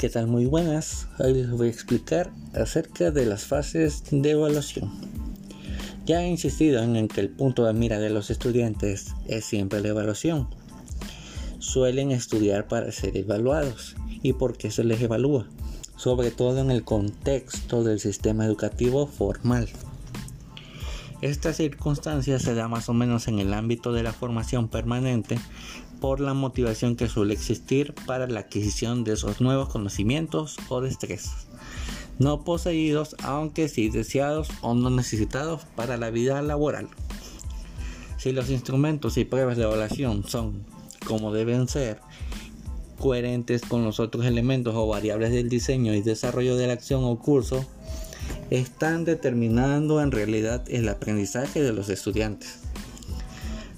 ¿Qué tal? Muy buenas. Hoy les voy a explicar acerca de las fases de evaluación. Ya he insistido en que el punto de mira de los estudiantes es siempre la evaluación. Suelen estudiar para ser evaluados. ¿Y por qué se les evalúa? Sobre todo en el contexto del sistema educativo formal. Esta circunstancia se da más o menos en el ámbito de la formación permanente por la motivación que suele existir para la adquisición de esos nuevos conocimientos o destrezas, no poseídos aunque sí deseados o no necesitados para la vida laboral. Si los instrumentos y pruebas de evaluación son como deben ser, coherentes con los otros elementos o variables del diseño y desarrollo de la acción o curso, están determinando en realidad el aprendizaje de los estudiantes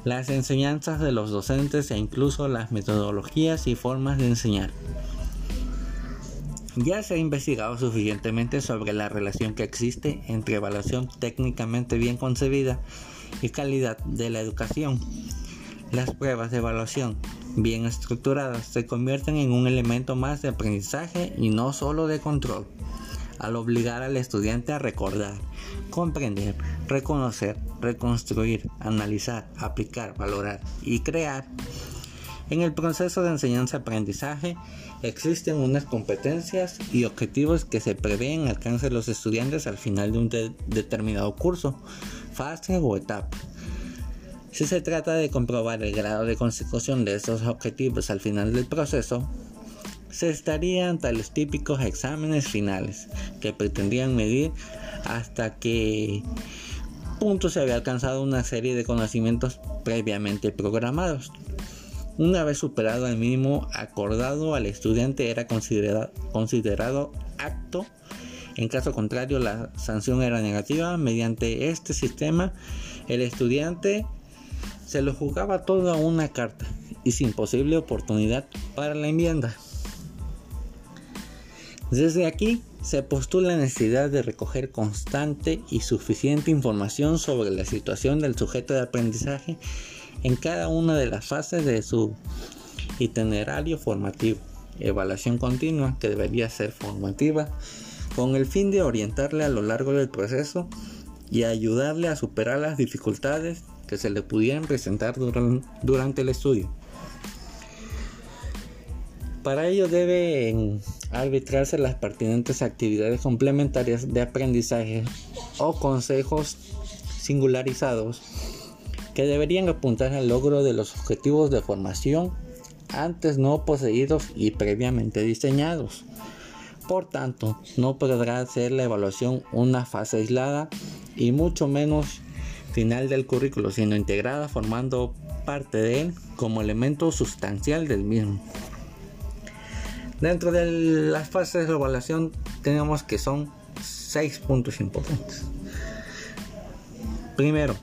las enseñanzas de los docentes e incluso las metodologías y formas de enseñar. Ya se ha investigado suficientemente sobre la relación que existe entre evaluación técnicamente bien concebida y calidad de la educación. Las pruebas de evaluación bien estructuradas se convierten en un elemento más de aprendizaje y no solo de control al obligar al estudiante a recordar, comprender, reconocer, reconstruir, analizar, aplicar, valorar y crear. En el proceso de enseñanza-aprendizaje existen unas competencias y objetivos que se prevén alcanzar los estudiantes al final de un determinado curso, fase o etapa. Si se trata de comprobar el grado de consecución de estos objetivos al final del proceso, se estarían tales típicos exámenes finales que pretendían medir hasta qué punto se había alcanzado una serie de conocimientos previamente programados. Una vez superado el mínimo acordado al estudiante era considerado, considerado acto. En caso contrario, la sanción era negativa. Mediante este sistema, el estudiante se lo jugaba toda una carta y sin posible oportunidad para la enmienda. Desde aquí se postula la necesidad de recoger constante y suficiente información sobre la situación del sujeto de aprendizaje en cada una de las fases de su itinerario formativo. Evaluación continua que debería ser formativa con el fin de orientarle a lo largo del proceso y ayudarle a superar las dificultades que se le pudieran presentar durante el estudio. Para ello deben arbitrarse las pertinentes actividades complementarias de aprendizaje o consejos singularizados que deberían apuntar al logro de los objetivos de formación antes no poseídos y previamente diseñados. Por tanto, no podrá ser la evaluación una fase aislada y mucho menos final del currículo, sino integrada formando parte de él como elemento sustancial del mismo. Dentro de las fases de evaluación tenemos que son seis puntos importantes. Primero,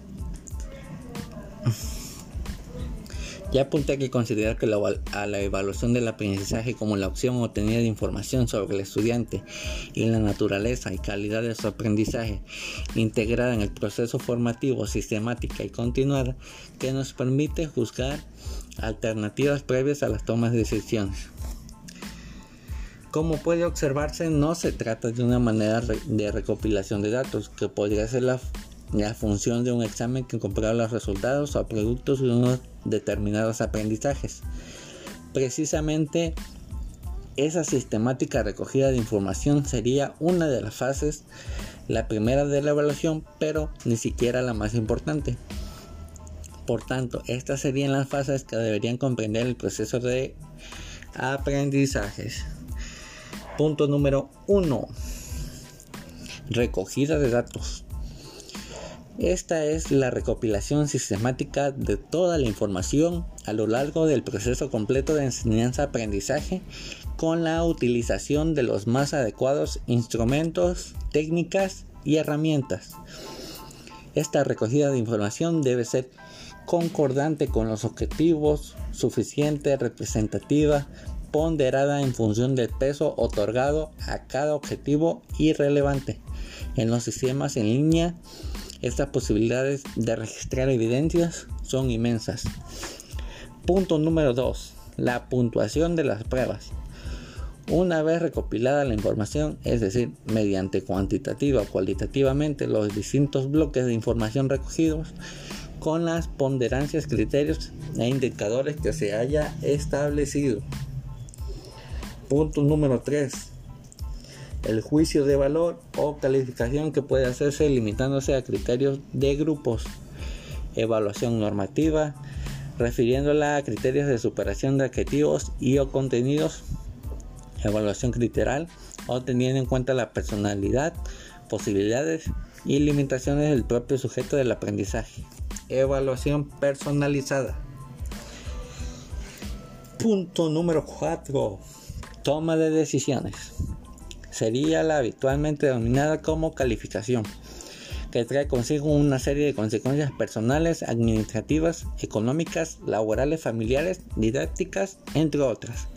ya apunté que considerar que la, a la evaluación del aprendizaje como la opción obtenida de información sobre el estudiante y la naturaleza y calidad de su aprendizaje integrada en el proceso formativo sistemática y continuada que nos permite juzgar alternativas previas a las tomas de decisiones. Como puede observarse, no se trata de una manera de recopilación de datos, que podría ser la, función de un examen que comprueba los resultados o productos de unos determinados aprendizajes. Precisamente esa sistemática recogida de información sería una de las fases, la primera de la evaluación, pero ni siquiera la más importante. Por tanto, estas serían las fases que deberían comprender el proceso de aprendizajes. Punto número 1. Recogida de datos. Esta es la recopilación sistemática de toda la información a lo largo del proceso completo de enseñanza-aprendizaje con la utilización de los más adecuados instrumentos, técnicas y herramientas. Esta recogida de información debe ser concordante con los objetivos, suficiente, representativa, ponderada en función del peso otorgado a cada objetivo irrelevante. En los sistemas en línea, estas posibilidades de registrar evidencias son inmensas. Punto número 2. La puntuación de las pruebas. Una vez recopilada la información, es decir, mediante cuantitativa o cualitativamente los distintos bloques de información recogidos, con las ponderancias, criterios e indicadores que se haya establecido. Punto número 3. El juicio de valor o calificación que puede hacerse limitándose a criterios de grupos. Evaluación normativa, refiriéndola a criterios de superación de adjetivos y o contenidos. Evaluación criteral o teniendo en cuenta la personalidad, posibilidades y limitaciones del propio sujeto del aprendizaje. Evaluación personalizada. Punto número 4. Toma de decisiones. Sería la habitualmente denominada como calificación, que trae consigo una serie de consecuencias personales, administrativas, económicas, laborales, familiares, didácticas, entre otras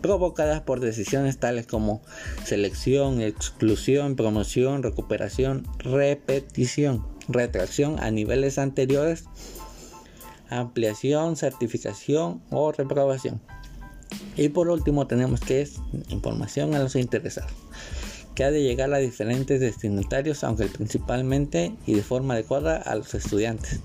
provocadas por decisiones tales como selección, exclusión, promoción, recuperación, repetición, retracción a niveles anteriores, ampliación, certificación o reprobación. Y por último tenemos que es información a los interesados, que ha de llegar a diferentes destinatarios, aunque principalmente y de forma adecuada a los estudiantes.